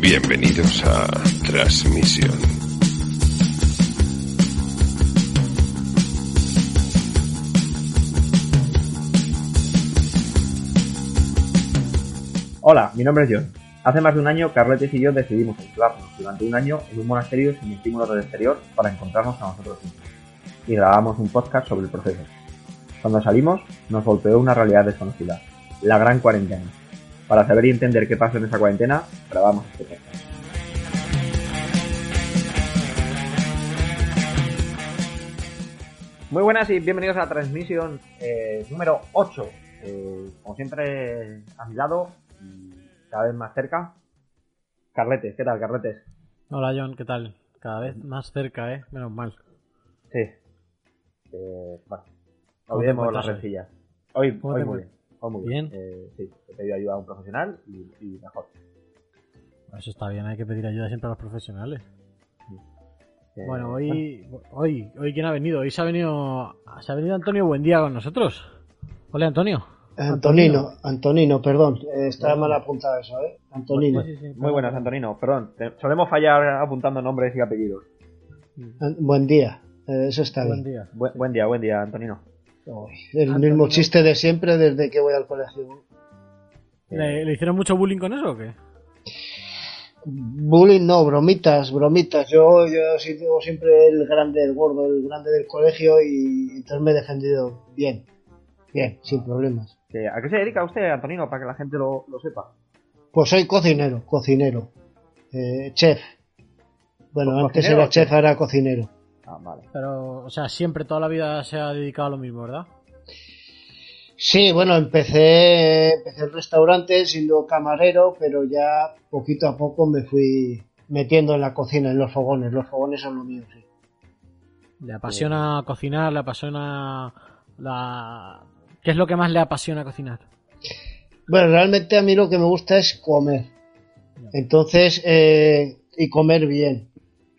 Bienvenidos a Transmisión. Hola, mi nombre es John. Hace más de un año, Carletes y yo decidimos aislarnos durante un año en un monasterio sin estímulos del exterior para encontrarnos a nosotros mismos. Y grabamos un podcast sobre el proceso. Cuando salimos, nos golpeó una realidad desconocida, la gran cuarentena. Para saber y entender qué pasó en esa cuarentena, grabamos este podcast. Muy buenas y bienvenidos a la transmisión eh, número 8. Eh, como siempre, a mi lado, y cada vez más cerca, Carletes. ¿Qué tal, Carletes? Hola John, ¿qué tal? Cada vez más cerca, ¿eh? Menos mal. Sí. Eh, bueno, ¿Cómo olvidemos las rencillas. Hoy, ¿Cómo hoy muy bien. Hoy muy bien. ¿Bien? Eh, sí, he pedido ayuda a un profesional y, y mejor. Eso está bien, hay que pedir ayuda siempre a los profesionales. Eh, Bueno, hoy, hoy, hoy quién ha venido? Hoy se ha venido, se ha venido Antonio Buendía con nosotros. Hola Antonio. Antonino, Antonino, perdón, eh, está mal apuntado eso, ¿eh? Antonino. Sí, sí, sí. Muy buenas, Antonino. Perdón, solemos fallar apuntando nombres y apellidos. Buen día, eh, eso está Buen bien. día. Bu- buen día, buen día, Antonino. El mismo chiste de siempre desde que voy al colegio. ¿Le, le hicieron mucho bullying con eso o qué? Bullying no, bromitas, bromitas. Yo, yo he sido siempre el grande, el gordo, el grande del colegio y entonces me he defendido bien, bien, sin problemas. ¿A qué se dedica usted, Antonino, para que la gente lo, lo sepa? Pues soy cocinero, cocinero, eh, chef. Bueno, ¿Co- antes cocinero era chef? ahora cocinero. Ah, vale. Pero, o sea, siempre, toda la vida se ha dedicado a lo mismo, ¿verdad? Sí, bueno, empecé, empecé el restaurante siendo camarero, pero ya poquito a poco me fui metiendo en la cocina, en los fogones. Los fogones son lo mío, sí. Le apasiona cocinar, le apasiona la... ¿Qué es lo que más le apasiona cocinar? Bueno, realmente a mí lo que me gusta es comer. Entonces, eh, y comer bien.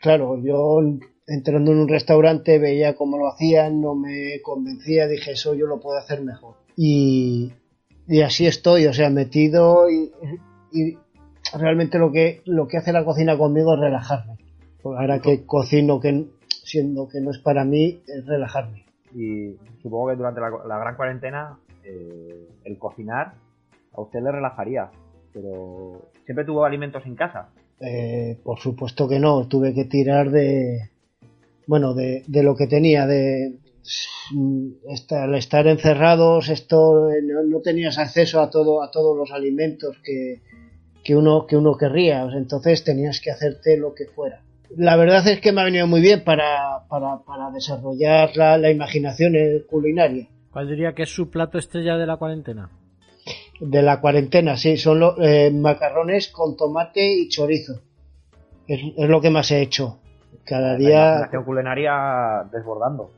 Claro, yo entrando en un restaurante veía cómo lo hacían, no me convencía, dije eso yo lo puedo hacer mejor. Y, y así estoy, o sea, metido y, y realmente lo que, lo que hace la cocina conmigo es relajarme. Ahora que cocino, que siendo que no es para mí, es relajarme. Y supongo que durante la, la gran cuarentena eh, el cocinar a usted le relajaría. Pero siempre tuvo alimentos en casa. Eh, por supuesto que no, tuve que tirar de, bueno, de, de lo que tenía, de esta- al estar encerrados, esto eh, no, no tenías acceso a todo, a todos los alimentos que, que uno, que uno querría, entonces tenías que hacerte lo que fuera. La verdad es que me ha venido muy bien para, para, para desarrollar la, la imaginación culinaria. ¿Cuál diría que es su plato estrella de la cuarentena? De la cuarentena, sí, son los eh, macarrones con tomate y chorizo. Es, es lo que más he hecho. Cada La día, imaginación culinaria desbordando.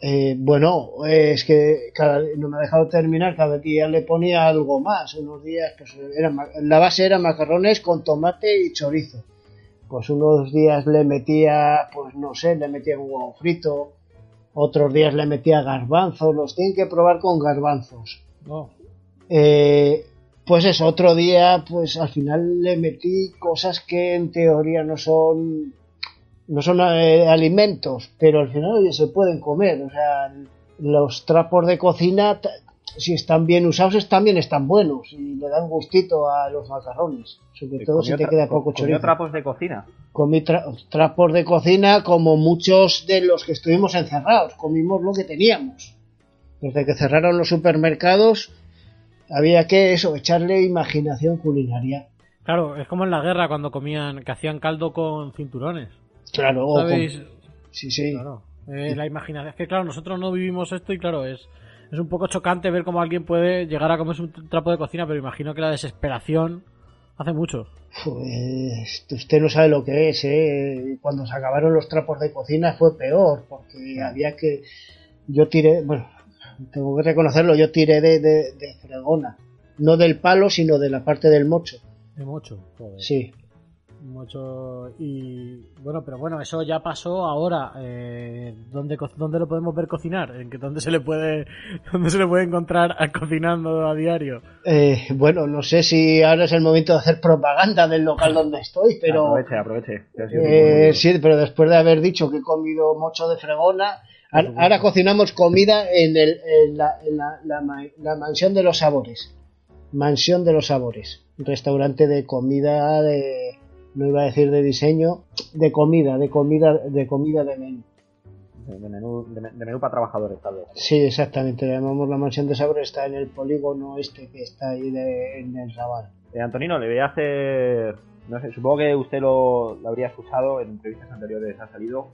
eh, bueno, eh, es que cada, no me ha dejado terminar, cada día le ponía algo más. Unos días, pues era, la base era macarrones con tomate y chorizo. Pues unos días le metía, pues no sé, le metía un huevo frito. Otros días le metía garbanzos, los tienen que probar con garbanzos. No. Eh, pues eso, otro día, pues al final le metí cosas que en teoría no son no son eh, alimentos, pero al final oye, se pueden comer. O sea, los trapos de cocina, si están bien usados, también están buenos y le dan gustito a los macarrones. Sobre todo si te queda co- poco comió chorizo. trapos de cocina. Comí tra- trapos de cocina como muchos de los que estuvimos encerrados. Comimos lo que teníamos. Desde que cerraron los supermercados, había que eso, echarle imaginación culinaria. Claro, es como en la guerra cuando comían, que hacían caldo con cinturones. Claro, o sí, sí. Claro. Eh, la imaginación. Es que, claro, nosotros no vivimos esto y, claro, es. es un poco chocante ver cómo alguien puede llegar a comerse un trapo de cocina, pero imagino que la desesperación hace mucho. Pues usted no sabe lo que es, ¿eh? Cuando se acabaron los trapos de cocina fue peor, porque había que... Yo tiré, bueno, tengo que reconocerlo, yo tiré de, de, de fregona. No del palo, sino de la parte del mocho. De mocho, joder. Sí. Mucho y bueno, pero bueno, eso ya pasó ahora. Eh, ¿dónde, co- ¿Dónde lo podemos ver cocinar? ¿En qué, dónde se le puede dónde se le puede encontrar a- cocinando a diario? Eh, bueno, no sé si ahora es el momento de hacer propaganda del local donde estoy, pero... Aproveche, aproveche. que Eh, sí, pero después de haber dicho que he comido mocho de fregona, ahora, ahora cocinamos comida en, el, en, la, en la- la ma- la mansión de los sabores. Mansión de los sabores. Restaurante de comida de no iba a decir de diseño, de comida, de comida, de comida de menú. de, de menú, de, de menú para trabajadores, tal vez. Sí, exactamente. Le llamamos la mansión de sabores. Está en el polígono este que está ahí de- en el Raval. Eh, Antonino, le voy a hacer. No sé, supongo que usted lo, lo habría escuchado en entrevistas anteriores, ha salido.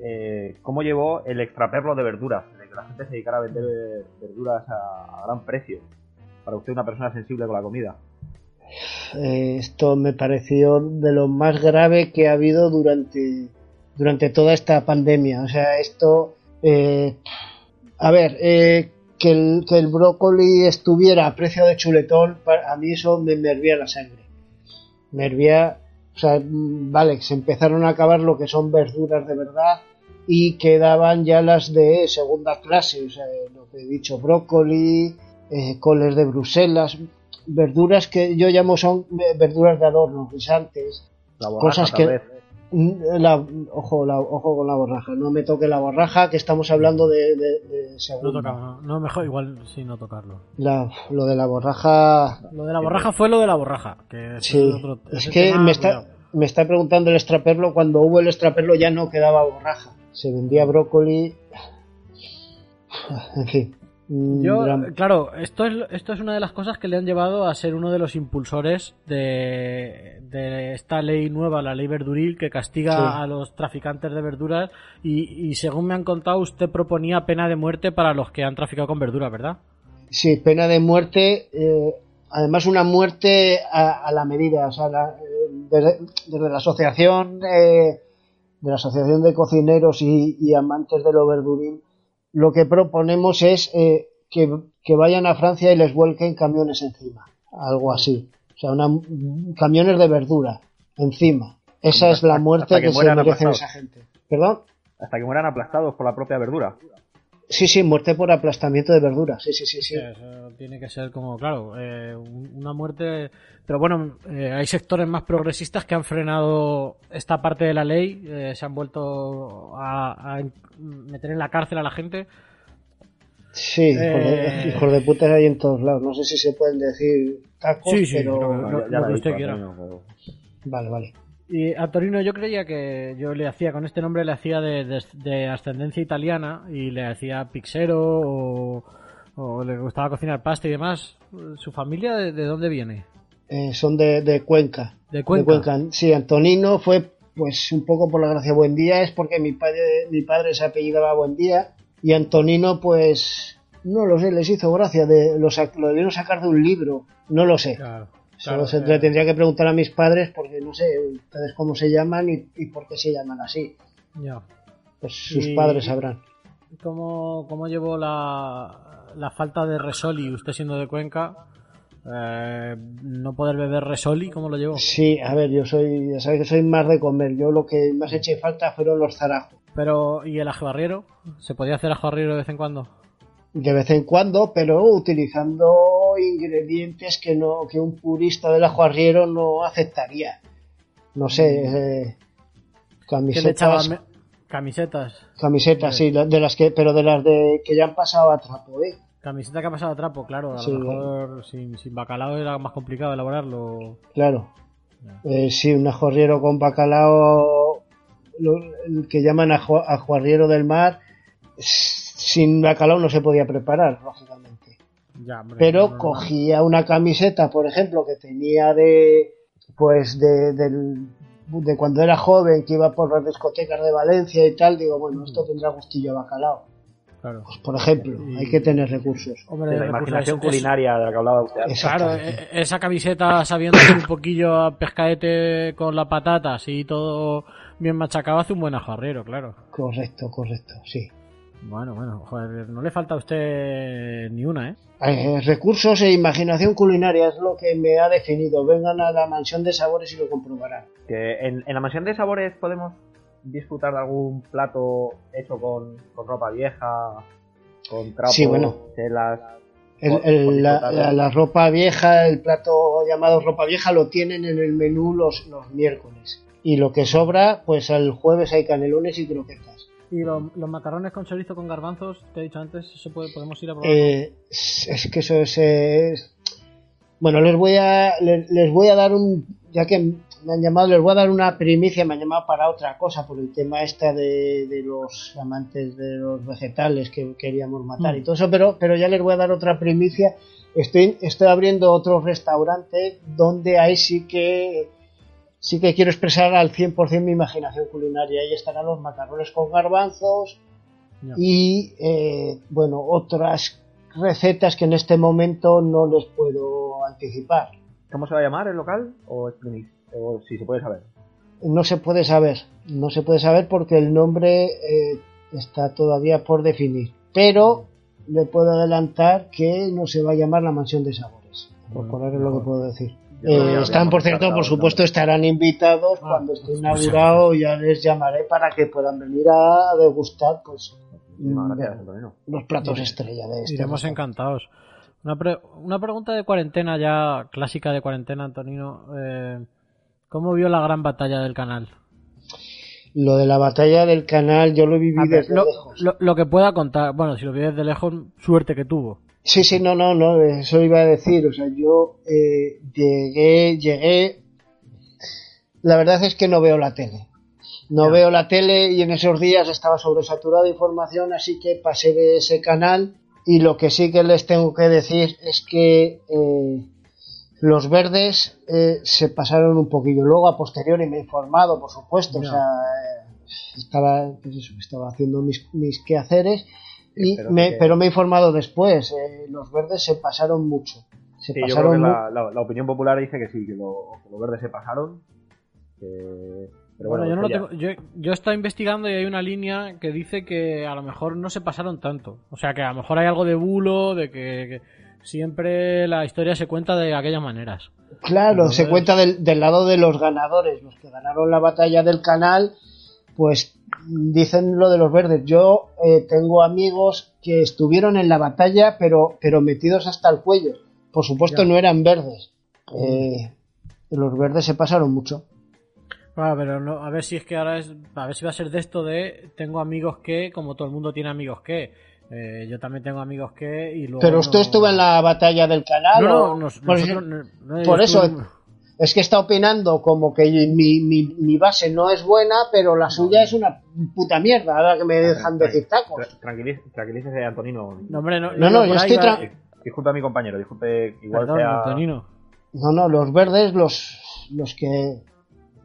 Eh, ¿Cómo llevó el extraperlo de verduras? De que la gente se dedicara a vender eh, verduras a, a gran precio. Para usted, una persona sensible con la comida. Eh, esto me pareció de lo más grave que ha habido durante, durante toda esta pandemia. O sea, esto. eh, a ver, eh, que, el, que el brócoli estuviera a precio de chuletón, a mí eso me, me hervía la sangre. Me hervía. O sea, mm, vale, se empezaron a acabar lo que son verduras de verdad y quedaban ya las de segunda clase. O sea, lo que he dicho, brócoli, eh, coles de Bruselas, verduras que yo llamo son eh, verduras de adorno, guisantes. Borraja, Cosas que- La, ojo, la- ojo con la borraja, no me toque la borraja, que estamos hablando de, de- de No segunda. toca, no, no, mejor igual sí no tocarlo. La- lo de la borraja, Lo de la borraja fue lo de la borraja. Que sí, es otro- es ese que tema, me está, cuidado. me está preguntando el extraperlo, cuando hubo el extraperlo ya no quedaba borraja, se vendía brócoli, en fin. Yo, gran- claro, esto es, esto es una de las cosas que le han llevado a ser uno de los impulsores de, de esta ley nueva, la ley verduril, que castiga Sí. a los traficantes de verduras. Y, y según me han contado, usted proponía pena de muerte para los que han traficado con verduras, ¿verdad? Sí, pena de muerte, eh, además una muerte a, a la medida, o sea, la- desde, desde la asociación eh, de la asociación de cocineros y, y amantes de lo verduril, lo que proponemos es eh, que, que vayan a Francia y les vuelquen camiones encima, algo así, o sea, una, camiones de verdura encima. Esa es la muerte que que, se aplastados. esa gente. ¿Perdón? Hasta que mueran aplastados por la propia verdura. Sí, sí, muerte por aplastamiento de verdura. Sí, sí, sí, sí. Eso tiene que ser como, claro, eh, un- una muerte. Pero bueno, eh, hay sectores más progresistas que han frenado esta parte de la ley, eh, se han vuelto a, a meter en la cárcel a la gente. Sí, hijos, de, Eh. hijos de putas hay en todos lados. No sé si se pueden decir tacos, Sí, sí, pero... No, ya, ya lo lo usted quiera. Pero- Vale, vale. Y a Torino yo creía que yo le hacía, con este nombre le hacía de, de- de ascendencia italiana y le hacía pixero o, o le gustaba cocinar pasta y demás. ¿Su familia de, de dónde viene? Eh, son de, de Cuenca. De Cuenca. Sí, Antonino fue pues un poco por la gracia Buendía, es porque mi padre, mi padre se apellidaba Buendía y Antonino pues no lo sé, les hizo gracia, de, lo, lo debieron sacar de un libro, no lo sé. Claro. Solo se- le tendría que preguntar a mis padres porque no sé ustedes cómo se llaman y, y por qué se llaman así. Ya. Pues sus Y- padres sabrán. ¿Cómo, cómo llevó la, la falta de Resoli, usted siendo de Cuenca? Eh, no poder beber Resoli, ¿cómo lo llevó? Sí, a ver, yo soy, ya sabes que soy más de comer. Yo lo que más eché falta fueron los zarajos. Pero, ¿y el ajebarriero? ¿Se podía hacer ajebarriero de vez en cuando? De vez en cuando, pero utilizando ingredientes que no, que un purista del ajo arriero no aceptaría. No sé, eh, ¿Qué le echaba? camisetas, Camisetas. camisetas, sí, de las que, pero de las de que ya han pasado a trapo, eh. Camiseta que ha pasado a trapo, claro. A Sí. lo mejor sin, sin bacalao era más complicado elaborarlo. Claro. Eh, sí, un ajo arriero con bacalao, lo- el que llaman ajo, ajo arriero del mar, sin bacalao no se podía preparar, lógicamente. Ya, hombre, Pero no, no, no. cogía una camiseta, por ejemplo, que tenía de, pues de, del- de cuando era joven, que iba por las discotecas de Valencia y tal, digo, bueno, esto tendrá gustillo a bacalao. Claro. Pues, por ejemplo, Y- hay que tener recursos. Hombre, De la recursos, imaginación es- culinaria de la que hablaba usted. antes. Claro, Exactamente. e- esa camiseta sabiendo hacer un poquillo a pescaete con la patata, así todo bien machacado, hace un buen ajarrero, claro. Correcto, correcto, sí. Bueno, bueno, joder, no le falta a usted ni una, ¿eh? Eh, recursos e imaginación culinaria es lo que me ha definido. Vengan a la mansión de sabores y lo comprobarán. Que en, en la mansión de sabores podemos disfrutar de algún plato hecho con, con ropa vieja, con trapos, Sí, bueno. telas. El- el- la, disfrutarlo. la- la ropa vieja, el plato llamado ropa vieja, lo tienen en el menú los, los miércoles. Y lo que sobra, pues el jueves hay canelones y croquetas. Y los, los macarrones con chorizo con garbanzos, te he dicho antes, eso puede, podemos ir a probar. Eh, es que eso es, es- Bueno, les voy a les, les voy a dar un ya que me han llamado, les voy a dar una primicia, me han llamado para otra cosa por el tema esta de, de los amantes de los vegetales que queríamos matar y Mm. todo eso, pero pero ya les voy a dar otra primicia. Estoy estoy abriendo otro restaurante donde ahí sí que sí que quiero expresar al 100% mi imaginación culinaria. Ahí estarán los macarrones con garbanzos, y eh, bueno otras recetas que en este momento no les puedo anticipar ¿Cómo se va a llamar el local? ¿O es primicia? O si se puede saber. no se puede saber no se puede saber porque el nombre eh, está todavía por definir pero le puedo adelantar que no se va a llamar la mansión de sabores por Bueno, poner lo que puedo decir Eh, están, por cierto, por supuesto, estarán invitados Ah, cuando esté pues, inaugurado. Ya les llamaré para que puedan venir a degustar pues, mm, gracias, los platos estrella de este. Iremos restaurante. encantados. Una, pre- una pregunta de cuarentena ya, clásica de cuarentena, Antonino. Eh, ¿Cómo vio la gran batalla del canal? Lo de la batalla del canal, yo lo ver, desde lo, lejos. lo- lo que pueda contar, bueno, si lo vio desde lejos, suerte que tuvo. Sí, sí, no, no, no, eso iba a decir. O sea, yo eh, llegué, llegué. La verdad es que no veo la tele. No veo la tele y en esos días estaba sobresaturado de información, así que pasé de ese canal. Y lo que sí que les tengo que decir es que eh, los verdes eh, se pasaron un poquillo. Luego, a posteriori, me he informado, por supuesto. O sea, eh, estaba, pues eso, estaba haciendo mis, mis quehaceres. Y Pero me, que- pero me he informado después. eh, los verdes se pasaron mucho. Se Sí, yo creo pasaron que la, la- la opinión popular dice que sí, que, lo- que los verdes se pasaron. que- Pero Bueno, bueno, yo no lo tengo. Yo, yo he estado investigando y hay una línea que dice que a lo mejor no se pasaron tanto. O sea, que a lo mejor hay algo de bulo, de que, que siempre la historia se cuenta de aquellas maneras. Claro, Entonces- se cuenta del, del lado de los ganadores, los que ganaron la batalla del canal, pues dicen lo de los verdes. Yo eh, tengo amigos que estuvieron en la batalla, pero, pero metidos hasta el cuello. Por supuesto, Ya. no eran verdes. Eh, los verdes se pasaron mucho. Claro, pero no, a ver si es que ahora es. A ver si va a ser de esto de. Tengo amigos que, como todo el mundo tiene amigos que. eh, yo también tengo amigos que. Y luego Pero no- usted estuvo en la batalla del canal. No, o- nosotros no- no, por eso estuve- es que está opinando como que mi, mi, mi base no es buena, pero la suya es una puta mierda. Ahora que me dejan decir tacos. Tra- tranquiliz- Tranquilícese, Antonino. No, hombre, no, No, no, yo estoy va- tra- Disculpe a mi compañero, disculpe, igual Perdón, sea. Antonino. No, no, los verdes, los, los que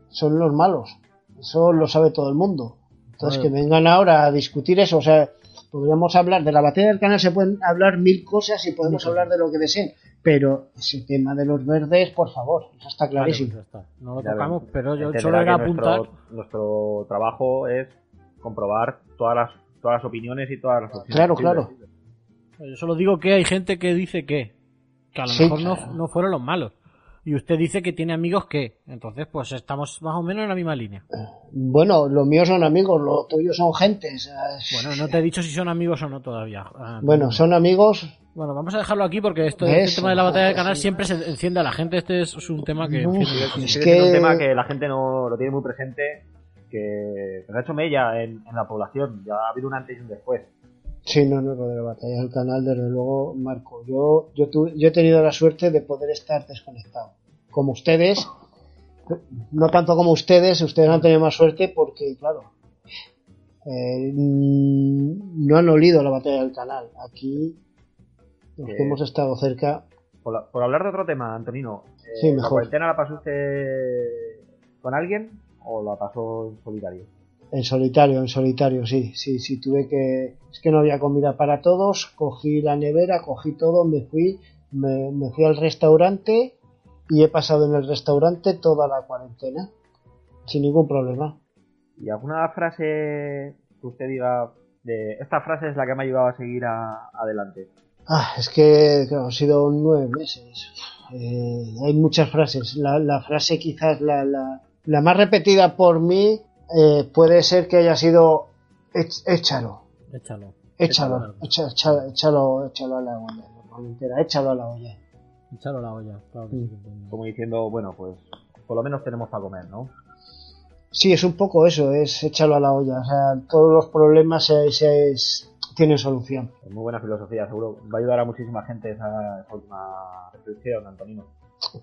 son los malos. Eso lo sabe todo el mundo. Entonces, que vengan ahora a discutir eso. O sea, podríamos hablar de la batalla del canal, se pueden hablar mil cosas y podemos hablar de lo que deseen. Pero ese tema de los verdes, por favor, eso está clarísimo. pues ya está. No lo Ya tocamos, pero yo solo era apuntar. Nuestro, nuestro trabajo es comprobar todas las, todas las opiniones y todas las opciones. Claro, claro. Yo solo digo que hay gente que dice que. Que a lo Sí, mejor claro. no, no fueron los malos. Y usted dice que tiene amigos que. Entonces, pues estamos más o menos en la misma línea. Bueno, los míos son amigos, los tuyos son gentes. Bueno, no te he dicho si son amigos o no todavía. Ah, Bueno, son amigos. Bueno, vamos a dejarlo aquí porque esto, este tema de la batalla del canal sí. siempre se enciende a la gente. Este es, un tema que Uf. Es que- un tema que la gente no lo tiene muy presente, que se ha hecho mella en, en la población. Ya ha habido un antes y un después. Sí, no, no, lo de la batalla del canal, desde luego, Marco. Yo, yo, tuve- yo he tenido la suerte de poder estar desconectado. Como ustedes, no tanto como ustedes, ustedes han tenido más suerte porque, claro, eh, mm, no han olido la batalla del canal. Aquí, los que hemos estado cerca, Por, la- por hablar de otro tema, Antonino, eh, Sí, ¿la mejor. cuarentena la pasó usted con alguien o la pasó en solitario? En solitario, en solitario, sí, sí, sí, tuve que... Es que no había comida para todos, cogí la nevera, cogí todo, me fui, me, me fui al restaurante y he pasado en el restaurante toda la cuarentena, sin ningún problema. ¿Y alguna frase que usted diga de esta frase es la que me ha ayudado a seguir a- adelante? Ah, es que claro, han sido nueve meses. Eh, hay muchas frases. La, la frase quizás la, la, la más repetida por mí eh, puede ser que haya sido "Ech- échalo, Échalo. échalo, échalo, échalo a la olla. Normalmente era échalo a la olla. Échalo a la olla. Claro que sí. Como diciendo, bueno, pues por lo menos tenemos para comer, ¿no? Sí, es un poco eso, es échalo a la olla. O sea, todos los problemas se, se- es- tienen solución. Es muy buena filosofía, seguro. Va a ayudar a muchísima gente esa, esa última reflexión, Antonino.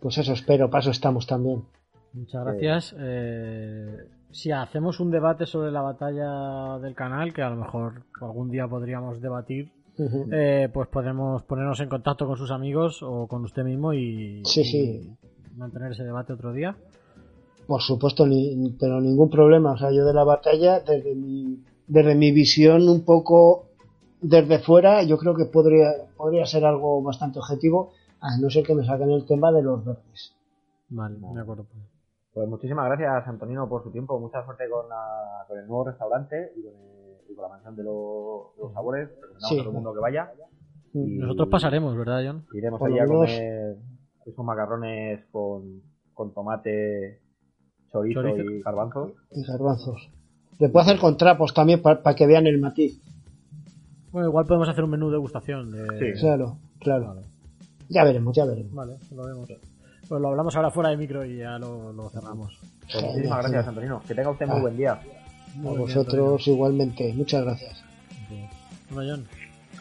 Pues eso espero, para eso estamos también. Muchas gracias. Eh, si hacemos un debate sobre la batalla del canal, que a lo mejor algún día podríamos debatir, eh, pues podemos ponernos en contacto con sus amigos o con usted mismo y, Sí, sí. y mantener ese debate otro día. Por supuesto, ni, pero ningún problema. O sea, yo de la batalla, desde mi, desde mi visión un poco desde fuera, yo creo que podría, podría ser algo bastante objetivo, a no ser que me saquen el tema de los verdes. Vale, de acuerdo. Pues muchísimas gracias, Antonino, por su tiempo. Mucha suerte con, la- con el nuevo restaurante y con, el- y con la mansión de, los- de los sabores. Recomendamos Sí. a todo el mundo que vaya. Y Nosotros pasaremos, ¿verdad, John? Iremos allí a comer esos macarrones con, con tomate, chorizo, Chorizo. y garbanzos. Y garbanzos. Le puedo hacer con trapos también para que vean el matiz. Bueno, igual podemos hacer un menú de degustación. De... Sí. Claro, claro. Vale. Ya veremos, ya veremos. Vale, lo vemos. Pues lo hablamos ahora fuera de micro y ya lo, lo cerramos. Pues muchísimas gracias. Antonino. Que tenga usted muy Ah. buen día. A vosotros igualmente. Muchas gracias. Bueno, John,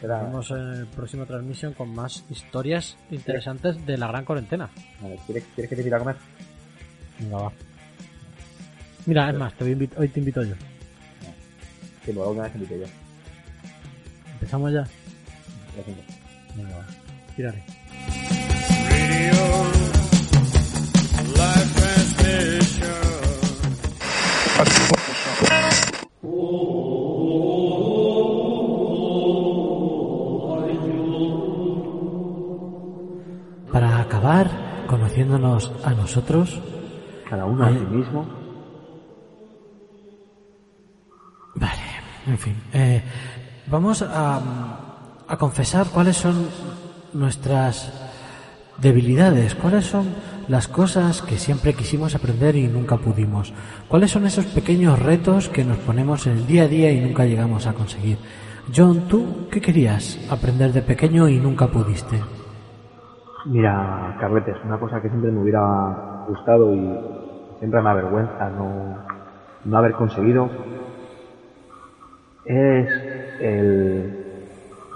nos vemos en el próximo transmisión con más historias interesantes de la gran cuarentena. Vale, ¿Quieres, ¿Quieres que te invite a comer? Venga, va. Mira, es más, te voy a invi- hoy te invito yo. Sí, luego una vez te invité yo. ¿Empezamos ya? Venga, va. Tírale. Para acabar conociéndonos a nosotros, Cada uno a sí mismo. Vale, en fin. eh, vamos a, a confesar cuáles son nuestras debilidades, cuáles son las cosas que siempre quisimos aprender y nunca pudimos, cuáles son esos pequeños retos que nos ponemos en el día a día y nunca llegamos a conseguir. John, ¿tú qué querías aprender de pequeño y nunca pudiste? Mira, Carletes, una cosa que siempre me hubiera gustado y siempre me avergüenza no, no haber conseguido es el...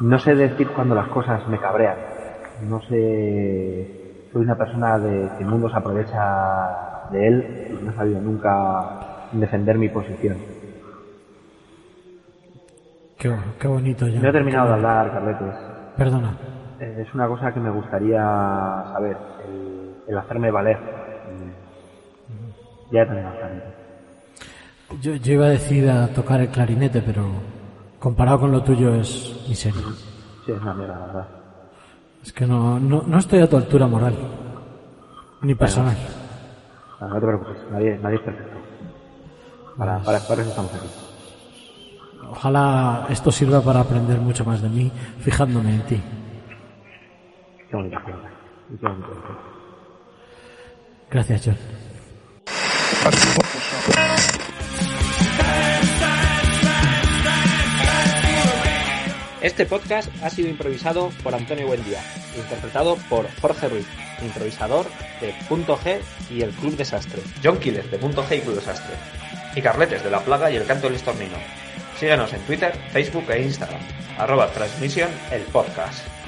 No sé decir cuando las cosas me cabrean. No sé... Soy una persona de que el mundo se aprovecha de él y no he sabido nunca defender mi posición. Qué, qué bonito, John. No he terminado de hablar, Carletes. Perdona. Eh, Es una cosa que me gustaría saber, el, el hacerme valer. Ya he terminado, Carletes. Yo, yo iba a decir a tocar el clarinete, pero comparado con lo tuyo es miseria. Sí, es una mierda, la verdad. Es que no, no, no estoy a tu altura moral. Ni personal. No, no te preocupes, nadie, nadie es perfecto. Para, para, para eso estamos aquí. Ojalá esto sirva para aprender mucho más de mí, fijándome en ti. Qué bonita pregunta. Qué bonito. Gracias, John. Este podcast ha sido improvisado por Antonio Buendía, interpretado por Jorge Ruiz, improvisador de Punto G y el Club Desastre. John Killer de Punto G y Club Desastre. Y Carletes de La Plaga y el Canto del Estornino. Síguenos en Twitter, Facebook e Instagram. Arroba Transmisión el podcast.